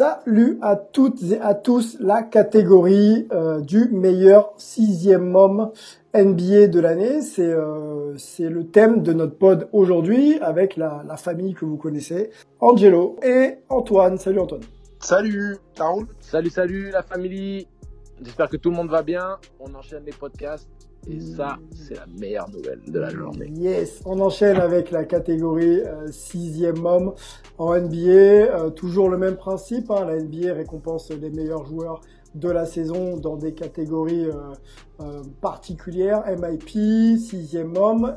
Salut à toutes et à tous, la catégorie euh, du meilleur sixième homme NBA de l'année. C'est euh, c'est le thème de notre pod aujourd'hui avec la, la famille que vous connaissez, Angelo et Antoine. Salut Antoine. Salut, Salut, salut la famille. J'espère que tout le monde va bien. On enchaîne les podcasts. Et ça, c'est la meilleure nouvelle de la journée. Yes, on enchaîne avec la catégorie euh, sixième homme en NBA. Euh, toujours le même principe, hein, la NBA récompense les meilleurs joueurs de la saison dans des catégories euh, euh, particulières. MIP, sixième homme,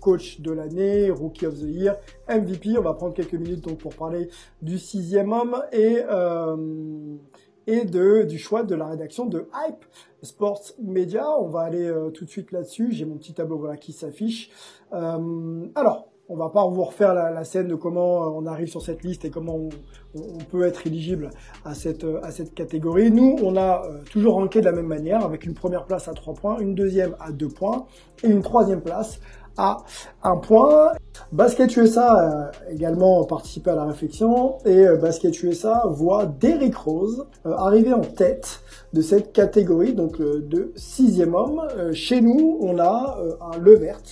coach de l'année, rookie of the year, MVP. On va prendre quelques minutes donc pour parler du sixième homme et et de du choix de la rédaction de Hype Sports Media. On va aller euh, tout de suite là-dessus. J'ai mon petit tableau voilà qui s'affiche. Euh, alors. On va pas vous refaire la, scène de comment on arrive sur cette liste et comment on, peut être éligible à cette, à cette catégorie. Nous, on a euh, toujours ranké de la même manière, avec une première place à 3 points, une deuxième à 2 points et une troisième place à 1 point. Basket USA a également participé à la réflexion et euh, Basket USA voit Derrick Rose euh, arriver en tête de cette catégorie, donc euh, de sixième homme. Chez nous, on a un Levert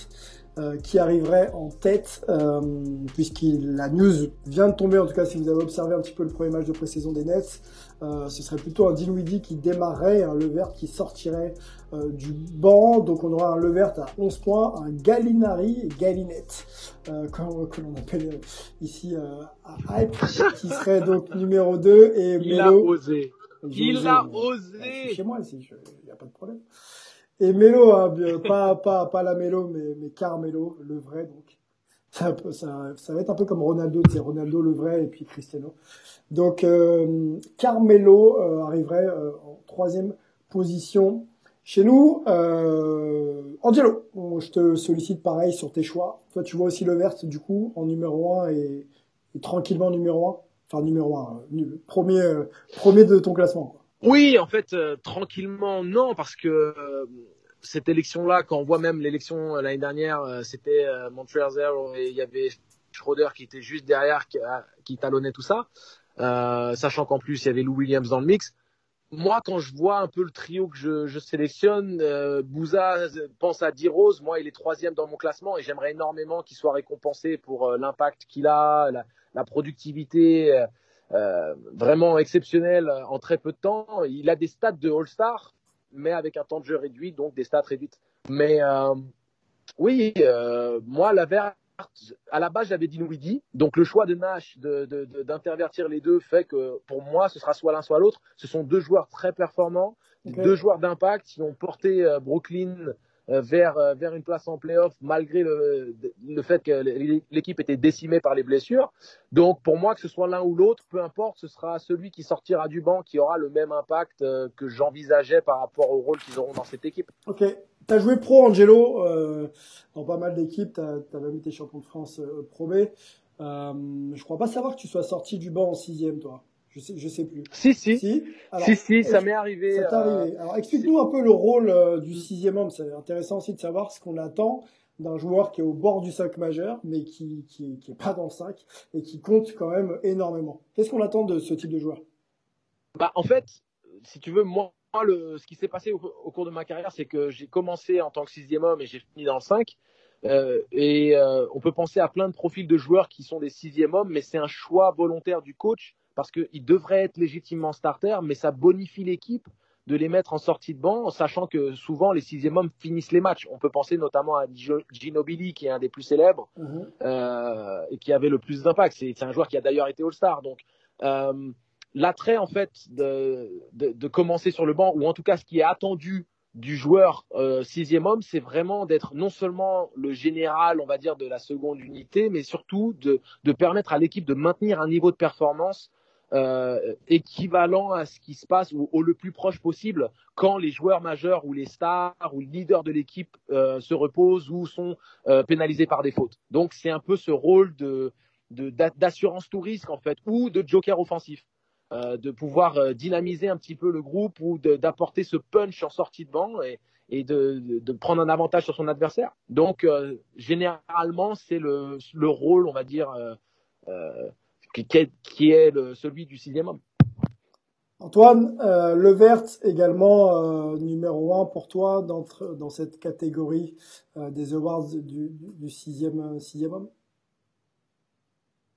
euh, qui arriverait en tête, euh, puisque la news vient de tomber, en tout cas si vous avez observé un petit peu le premier match de pré-saison des Nets, euh, ce serait plutôt un Dinwiddie qui démarrerait, un Levert qui sortirait euh, du banc, donc on aura un Levert à 11 points, un Gallinari, Gallinette, euh, que, que l'on appelle ici euh, à Hype, qui serait donc numéro 2, et Il a osé. Il osé, a osé. c'est chez moi ici, il n'y a pas de problème. Et Melo, hein, pas, pas, pas la Melo, mais, Carmelo, le vrai, donc. Ça, va être un peu comme Ronaldo, c'est Ronaldo le vrai et puis Cristiano. Donc, euh, Carmelo euh, arriverait euh, en troisième position chez nous. Angelo, je te sollicite pareil sur tes choix. Toi, tu vois aussi le vert, du coup, en numéro 1 et, tranquillement numéro 1. Enfin, numéro 1, premier, premier de ton classement. quoi. Oui, en fait, euh, tranquillement, non, parce que euh, cette élection-là, quand on voit même l'élection euh, l'année dernière, euh, c'était euh, Montreal et il y avait Schroeder qui était juste derrière, qui, a- qui talonnait tout ça, sachant qu'en plus, il y avait Lou Williams dans le mix. Moi, quand je vois un peu le trio que je, je sélectionne, euh, Bouza pense à D-Rose. Moi, il est troisième dans mon classement et j'aimerais énormément qu'il soit récompensé pour l'impact qu'il a, la, la productivité euh, vraiment exceptionnelle euh, en très peu de temps. Il a des stats de All-Star, mais avec un temps de jeu réduit, donc des stats réduites. Mais euh, oui, euh, moi, la verte, à la base, j'avais dit Dinwiddie. Donc le choix de Nash de- de- de- d'intervertir les deux fait que pour moi, ce sera soit l'un soit l'autre. Ce sont deux joueurs très performants, deux joueurs d'impact qui ont porté Brooklyn vers, euh, vers une place en playoff malgré le, le fait que l'équipe était décimée par les blessures. Donc pour moi, que ce soit l'un ou l'autre, peu importe, ce sera celui qui sortira du banc qui aura le même impact euh, que j'envisageais par rapport au rôle qu'ils auront dans cette équipe. Ok. T'as joué pro, Angelo, euh, dans pas mal d'équipes. T'as as même été champion de France euh, Pro B. Euh, je crois pas savoir que tu sois sorti du banc en sixième, toi. Je sais, je sais plus. Si, si, si, Si. Alors, si, ça m'est arrivé. Ça t'est euh, arrivé. Alors, explique-nous un peu le rôle euh, du sixième homme. C'est intéressant aussi de savoir ce qu'on attend d'un joueur qui est au bord du 5 majeur, mais qui, qui, qui est pas dans le 5 et qui compte quand même énormément. Qu'est-ce qu'on attend de ce type de joueur? Bah, en fait, si tu veux, moi, le, ce qui s'est passé au, au cours de ma carrière, c'est que j'ai commencé en tant que sixième homme et j'ai fini dans le 5. Euh, et euh, on peut penser à plein de profils de joueurs qui sont des sixième hommes, mais c'est un choix volontaire du coach parce qu'il devrait être légitimement starter, mais ça bonifie l'équipe de les mettre en sortie de banc, sachant que souvent les sixième hommes finissent les matchs. On peut penser notamment à Ginobili, qui est un des plus célèbres mhm. euh, et qui avait le plus d'impact. C'est un joueur qui a d'ailleurs été All-Star. Donc euh, l'attrait en fait de, de, de, commencer sur le banc, ou en tout cas ce qui est attendu du joueur euh, sixième homme, c'est vraiment d'être non seulement le général, on va dire, de la seconde unité, mais surtout de, de permettre à l'équipe de maintenir un niveau de performance euh, équivalent à ce qui se passe ou, le plus proche possible quand les joueurs majeurs ou les stars ou les leaders de l'équipe euh, se reposent ou sont euh, pénalisés par des fautes. Donc c'est un peu ce rôle de d'assurance tout risque en fait ou de joker offensif. De pouvoir dynamiser un petit peu le groupe ou d'apporter ce punch en sortie de banc et, de, prendre un avantage sur son adversaire. Donc, généralement, c'est le, le, rôle, on va dire, qui, qui, est, le, celui du sixième homme. Antoine, euh, Levert également numéro un pour toi dans, dans cette catégorie des awards du, du sixième, sixième homme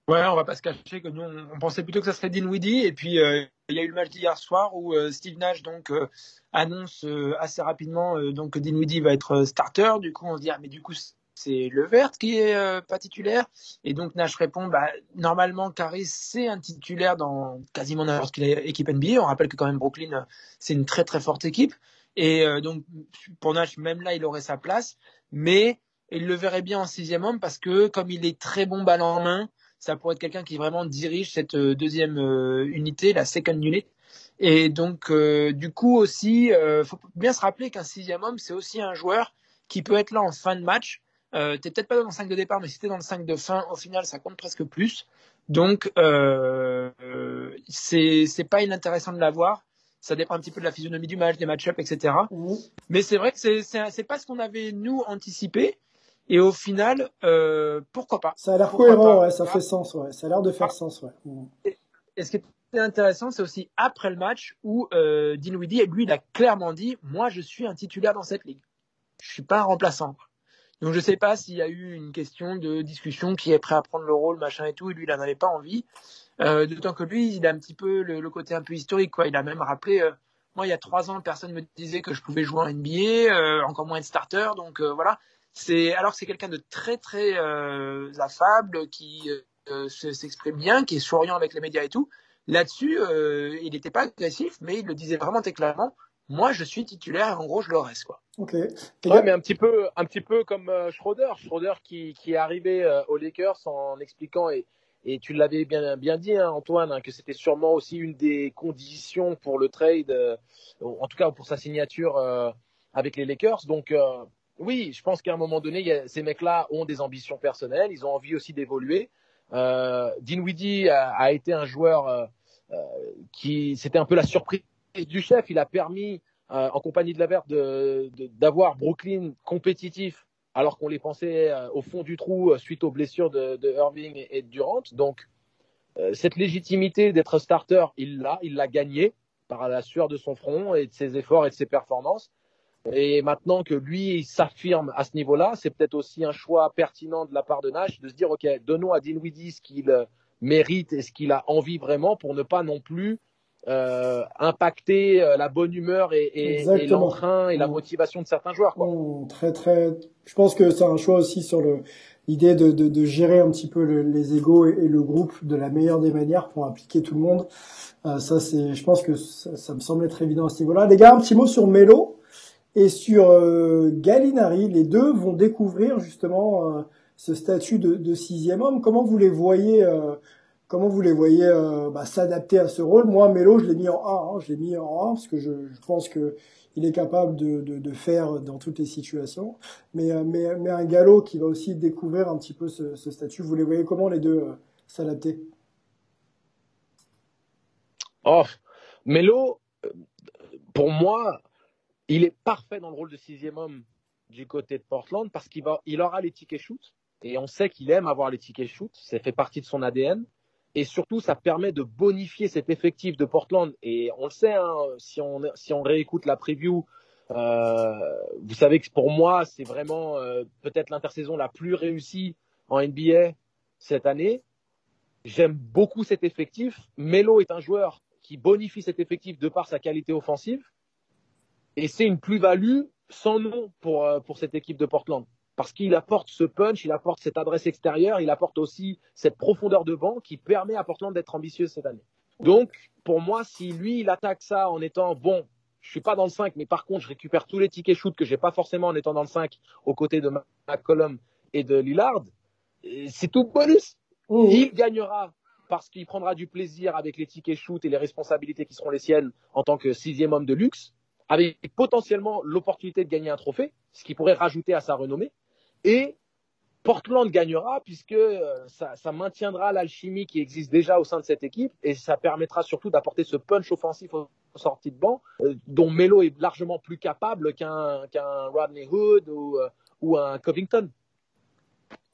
Ouais, on va pas se cacher que nous, on, pensait plutôt que ça serait Dinwiddie. Et puis, euh, il y a eu le match d'hier soir où euh, Steve Nash donc euh, annonce assez rapidement donc que Dinwiddie va être starter. Du coup, on se dit ah, mais du coup c'est Levert qui est pas titulaire. Et donc Nash répond bah normalement Caris c'est un titulaire dans quasiment n'importe quelle équipe NBA. On rappelle que quand même Brooklyn c'est une très très forte équipe. Et donc pour Nash même là il aurait sa place, mais il le verrait bien en sixième homme parce que comme il est très bon balle en main ça pourrait être quelqu'un qui vraiment dirige cette euh, deuxième euh, unité, la second unit. Et donc, euh, du coup aussi, faut bien se rappeler qu'un sixième homme, c'est aussi un joueur qui peut être là en fin de match. Euh, t'es peut-être pas dans le 5 de départ, mais si t'es dans le 5 de fin, au final, ça compte presque plus. Donc, euh, c'est c'est pas inintéressant de l'avoir. Ça dépend un petit peu de la physionomie du match, des match-ups, etc. Mmh. Mais c'est vrai que c'est c'est pas ce qu'on avait nous anticipé. Et au final, euh, pourquoi pas? Ça a l'air cohérent, ouais, ça fait sens, ouais. Ça a l'air de faire sens, ouais. Et, ce qui est intéressant, c'est aussi après le match où euh, Dinwiddie, lui, il a clairement dit, moi, je suis un titulaire dans cette ligue. Je suis pas un remplaçant. Donc je sais pas s'il y a eu une question de discussion qui est prêt à prendre le rôle, machin et tout, et lui, il n'en avait pas envie. Euh, D'autant que lui, il a un petit peu le, côté un peu historique, quoi. Il a même rappelé, euh, moi, il y a trois ans, personne me disait que je pouvais jouer en NBA, euh, encore moins être starter, donc euh, voilà. C'est alors c'est quelqu'un de très très affable, qui s'exprime bien, qui est souriant avec les médias et tout. Là-dessus, il n'était pas agressif, mais il le disait vraiment très clairement. Moi, je suis titulaire, et en gros, je le reste, quoi. Ok. Ouais, mais un petit peu, un petit peu comme euh, Schroeder, Schroeder qui, qui est arrivé euh, aux Lakers en expliquant et, et tu l'avais bien, bien dit, hein, Antoine, hein, que c'était sûrement aussi une des conditions pour le trade, euh, en tout cas pour sa signature avec les Lakers. Donc, oui, je pense qu'à un moment donné, ces mecs-là ont des ambitions personnelles, ils ont envie aussi d'évoluer. Euh, Dinwiddie a, a, été un joueur euh, euh, qui, c'était un peu la surprise du chef. Il a permis, euh, en compagnie de la Verte, d'avoir Brooklyn compétitif, alors qu'on les pensait euh, au fond du trou euh, suite aux blessures de, Irving et de Durant. Donc, cette légitimité d'être starter, il l'a, il l'a gagné par la sueur de son front et de ses efforts et de ses performances. Et maintenant que lui s'affirme à ce niveau-là, c'est peut-être aussi un choix pertinent de la part de Nash de se dire, OK, donnons à Dinwiddie ce qu'il mérite et ce qu'il a envie vraiment pour ne pas non plus euh, impacter euh, la bonne humeur et, et, et l'entrain et la motivation de certains joueurs. Quoi. Mmh, très très. Je pense que c'est un choix aussi sur le l'idée de, de, de, gérer un petit peu les égaux et, et, le groupe de la meilleure des manières pour appliquer tout le monde. Euh, ça c'est, je pense que ça, ça, me semble être évident à ce niveau-là. Les gars, un petit mot sur Melo. Et sur euh, Gallinari, les deux vont découvrir justement euh, ce statut de, de, sixième homme. Comment vous les voyez euh, Comment vous les voyez bah, s'adapter à ce rôle? Moi, Melo, je l'ai mis en 1. Hein, je l'ai mis en 1 parce que je, pense que il est capable de, faire dans toutes les situations. Mais, mais, un galop qui va aussi découvrir un petit peu ce, statut. Vous les voyez comment les deux s'adapter? Oh, Melo, pour moi, il est parfait dans le rôle de sixième homme du côté de Portland parce qu'il va, il aura les tickets shoot et on sait qu'il aime avoir les tickets shoot. Ça fait partie de son ADN et surtout ça permet de bonifier cet effectif de Portland et on le sait hein, si on si on réécoute la preview. Euh, vous savez que pour moi c'est vraiment euh, peut-être l'intersaison la plus réussie en NBA cette année. J'aime beaucoup cet effectif. Melo est un joueur qui bonifie cet effectif de par sa qualité offensive Et c'est une plus-value sans nom pour, euh, pour cette équipe de Portland. Parce qu'il apporte ce punch, il apporte cette adresse extérieure, il apporte aussi cette profondeur de banc qui permet à Portland d'être ambitieux cette année. Donc, pour moi, si lui, il attaque ça en étant bon, je suis pas dans le 5, mais par contre, je récupère tous les tickets shoot que j'ai pas forcément en étant dans le 5 aux côtés de McCollum et de Lillard, c'est tout bonus. Mmh. Il gagnera parce qu'il prendra du plaisir avec les tickets shoot et les responsabilités qui seront les siennes en tant que sixième homme de luxe, avec potentiellement l'opportunité de gagner un trophée, ce qui pourrait rajouter à sa renommée. Et Portland gagnera puisque euh, ça, maintiendra l'alchimie qui existe déjà au sein de cette équipe et ça permettra surtout d'apporter ce punch offensif aux sorties de banc euh, dont Melo est largement plus capable qu'un Rodney Hood ou, euh, ou un Covington.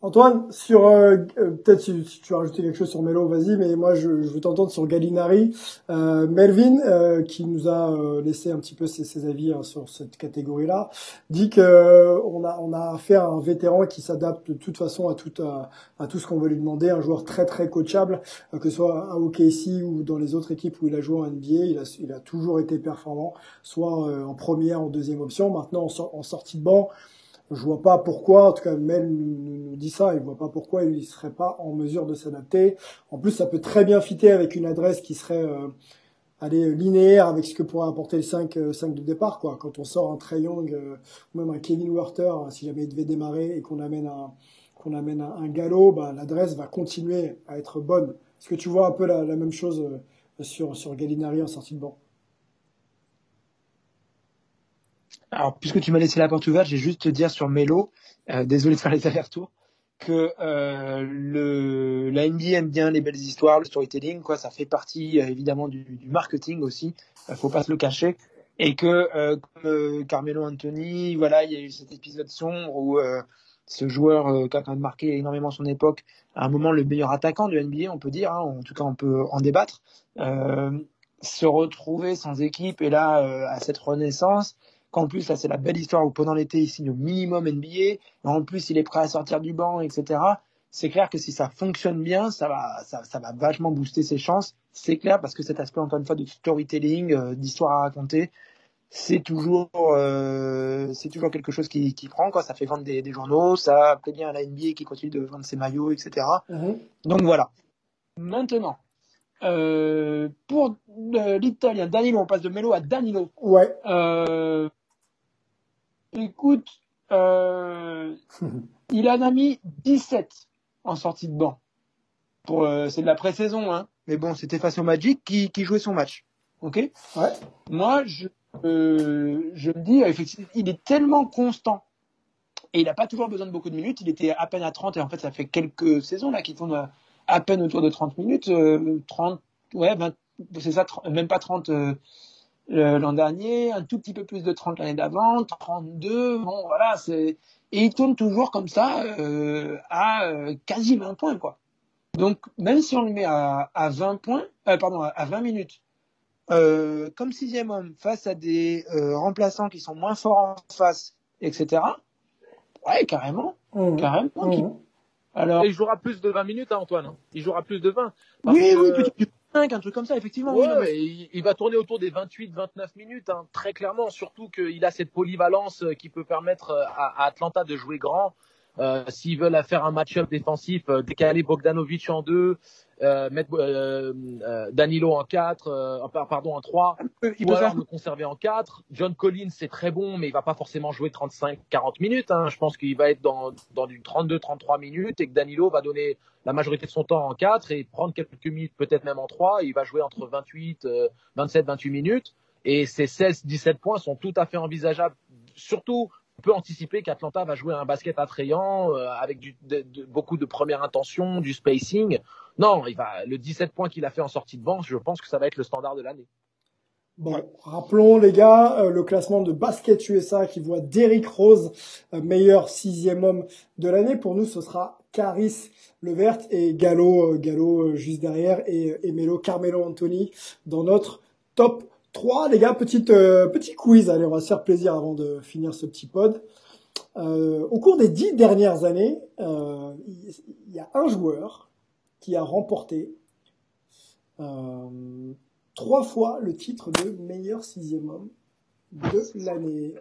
Antoine, sur euh, euh, peut-être si, tu as rajouté quelque chose sur Melo, vas-y, mais moi je, je veux t'entendre sur Gallinari. Euh, Melvin, euh, qui nous a laissé un petit peu ses, ses avis hein, sur cette catégorie-là, dit que on a on affaire à un vétéran qui s'adapte de toute façon à tout à, tout ce qu'on veut lui demander, un joueur très très coachable, que ce soit à OKC ou dans les autres équipes où il a joué en NBA, il a toujours été performant, soit en première, en deuxième option. Maintenant en, en sortie de banc je vois pas pourquoi, en tout cas Mel nous, dit ça, il voit pas pourquoi il serait pas en mesure de s'adapter. En plus, ça peut très bien fitter avec une adresse qui serait euh, linéaire avec ce que pourrait apporter le 5, 5 euh, de départ. Quoi. Quand on sort un Trey euh, ou même un Kevin Werther, hein, si jamais il devait démarrer et qu'on amène un qu'on amène un, galop, bah, l'adresse va continuer à être bonne. Est-ce que tu vois un peu la, même chose sur, sur Gallinari en sortie de banc? Alors, puisque tu m'as laissé la porte ouverte, j'ai juste te dire sur Melo, euh, désolé de faire les allers-retours, que euh, le, la NBA aime bien les belles histoires, le storytelling, quoi. Ça fait partie euh, évidemment du, du, marketing aussi. Euh, faut pas se le cacher. Et que euh, comme Carmelo Anthony, voilà, il y a eu cet épisode sombre où ce joueur qui a quand même marqué énormément son époque, à un moment le meilleur attaquant de NBA, on peut dire. Hein, en tout cas, on peut en débattre. se retrouver sans équipe et là à cette renaissance qu'en plus, là, c'est la belle histoire où pendant l'été, il signe au minimum NBA, en plus, il est prêt à sortir du banc, etc. C'est clair que si ça fonctionne bien, ça va, ça, ça va vachement booster ses chances. C'est clair parce que cet aspect, encore une fois, de storytelling, euh, d'histoire à raconter, c'est toujours, euh, c'est toujours quelque chose qui, qui prend, quoi. Ça fait vendre des, des, journaux, ça plaît bien à la NBA qui continue de vendre ses maillots, etc. Mm-hmm. Donc voilà. Maintenant, euh, pour euh, l'Italien Danilo, on passe de Melo à Danilo. Ouais. Euh, Écoute, euh, il en a mis 17 en sortie de banc. Pour, euh, c'est de la pré-saison, hein. Mais bon, c'était face au Magic qui, qui jouait son match. Ok? Ouais. Moi, je, euh, je me dis, effectivement, il est tellement constant. Et il n'a pas toujours besoin de beaucoup de minutes. Il était à peine à 30 et en fait, ça fait quelques saisons là qu'il tourne à, à, peine autour de 30 minutes. 30, ouais, c'est ça, même pas 30 l'an dernier, un tout petit peu plus de 30 l'année d'avant, 32, bon voilà, c'est et il tourne toujours comme ça euh, à euh, quasi 20 points quoi. Donc même si on le met à, à 20 points, euh, pardon, à 20 minutes, euh, comme sixième homme face à des euh, remplaçants qui sont moins forts en face, etc. Ouais, carrément, mmh. carrément. Mmh. Alors, il jouera plus de 20 minutes, hein, Antoine. Il jouera plus de 20. oui, oui, un truc comme ça, effectivement. il, va tourner autour des 28-29 minutes, hein, très clairement, surtout qu'il a cette polyvalence euh, qui peut permettre euh, à, Atlanta de jouer grand. Euh, S'ils veulent faire un match-up défensif, euh, décaler Bogdanovic en deux, euh, mettre Danilo en 4, euh, pardon en 3, il peut alors le conserver en 4. John Collins c'est très bon, mais il va pas forcément jouer 35-40 minutes. Hein. Je pense qu'il va être dans, dans du 32-33 minutes et que Danilo va donner la majorité de son temps en 4 et prendre quelques minutes peut-être même en 3. Il va jouer entre 28, 27-28 minutes et ces 16-17 points sont tout à fait envisageables, surtout peut anticiper qu'Atlanta va jouer un basket attrayant euh, avec beaucoup de première intention, du spacing. Non, il va le 17 points qu'il a fait en sortie de banque, je pense que ça va être le standard de l'année. Bon, rappelons les gars euh, le classement de Basket USA qui voit Derrick Rose euh, meilleur sixième homme de l'année. Pour nous, ce sera Caris Levert et Gallo, Gallo juste derrière et, et Melo, Carmelo Anthony dans notre top 3, les gars, petite, euh, petit quiz. Allez, on va se faire plaisir avant de finir ce petit pod. Euh, au cours des dix dernières années, euh, il y a un joueur qui a remporté euh, trois fois le titre de meilleur sixième homme de l'année.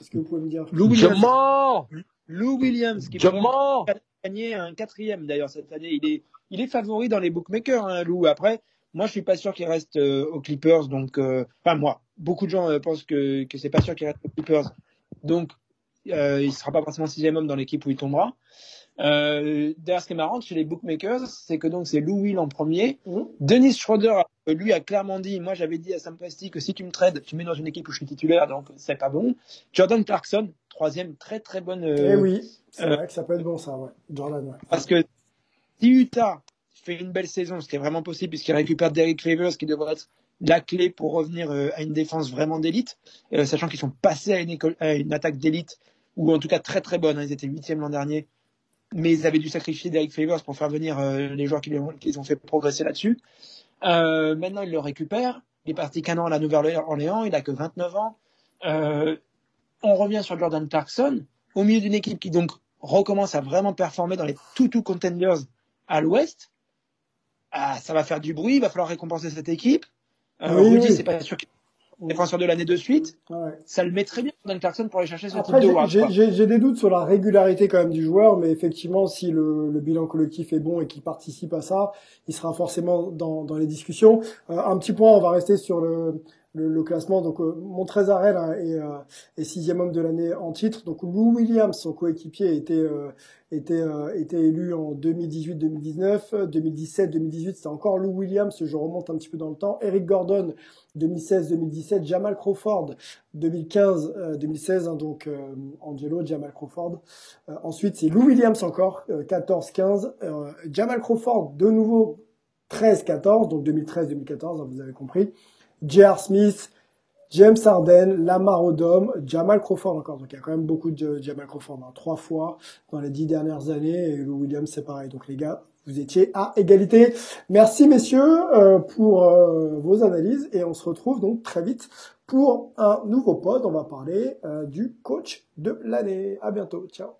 Est-ce que vous pouvez me dire? Lou Je Williams, mens Lou Williams qui mens gagner un quatrième d'ailleurs cette année. Il est, il est favori dans les bookmakers, hein, Lou. Après, moi, je suis pas sûr qu'il reste euh, aux Clippers. Donc, euh, enfin moi, beaucoup de gens euh, pensent que que c'est pas sûr qu'il reste aux Clippers. Donc, il sera pas forcément sixième homme dans l'équipe où il tombera. Euh, D'ailleurs, ce qui est marrant chez les bookmakers, c'est que donc c'est Lou Will en premier. Mhm. Dennis Schroeder, lui, a clairement dit, moi j'avais dit à Sam Presti que si tu me trades, tu me mets dans une équipe où je suis titulaire, donc c'est pas bon. Jordan Clarkson, troisième, très très bonne. euh, Eh oui, c'est euh, vrai que ça peut être bon ça, ouais. Jordan, ouais. Parce que si Utah fait une belle saison, ce qui est vraiment possible, puisqu'il récupère Derrick Favors, qui devrait être la clé pour revenir euh, à une défense vraiment d'élite, euh, sachant qu'ils sont passés à une, attaque d'élite, ou en tout cas très très bonne. hein. Ils étaient huitième l'an dernier, mais ils avaient dû sacrifier Derrick Favors pour faire venir euh, les joueurs qui les ont, fait progresser là-dessus. Maintenant, il le récupère. Il est parti qu'un an à la Nouvelle-Orléans. Il a que 29 ans. On revient sur Jordan Clarkson, au milieu d'une équipe qui donc recommence à vraiment performer dans les two-two contenders à l'ouest. Ah, ça va faire du bruit, il va falloir récompenser cette équipe. Euh, Oui, Rudy, oui. c'est pas sûr qu'il est défenseur de l'année de suite. Ouais. Ça le met très bien, Jordan Clarkson, pour aller chercher ce Après, type de j'ai des doutes sur la régularité quand même du joueur, mais effectivement, si le, le bilan collectif est bon et qu'il participe à ça, il sera forcément dans, dans les discussions. Euh, un petit point, on va rester sur le, le, le classement. Donc, euh, Montrezarel hein, est, euh, sixième homme de l'année en titre. Donc, Lou Williams, son coéquipier, était euh, était euh, était élu en 2018-2019, 2017-2018, c'était encore Lou Williams. Je remonte un petit peu dans le temps. Eric Gordon, 2016-2017, Jamal Crawford, 2015-2016, hein, donc euh, Angelo, Jamal Crawford. Euh, ensuite, c'est Lou Williams encore, euh, 14-15. Euh, Jamal Crawford, de nouveau, 13-14, donc 2013-2014, hein, vous avez compris. J.R. Smith, James Harden, Lamar Odom, Jamal Crawford encore. Donc il y a quand même beaucoup de Jamal Crawford, hein, trois fois dans les dix dernières années. Et Lou Williams, c'est pareil. Donc les gars, vous étiez à égalité. Merci messieurs euh, pour euh, vos analyses et on se retrouve donc très vite pour un nouveau pod. On va parler euh, du coach de l'année. À bientôt. Ciao.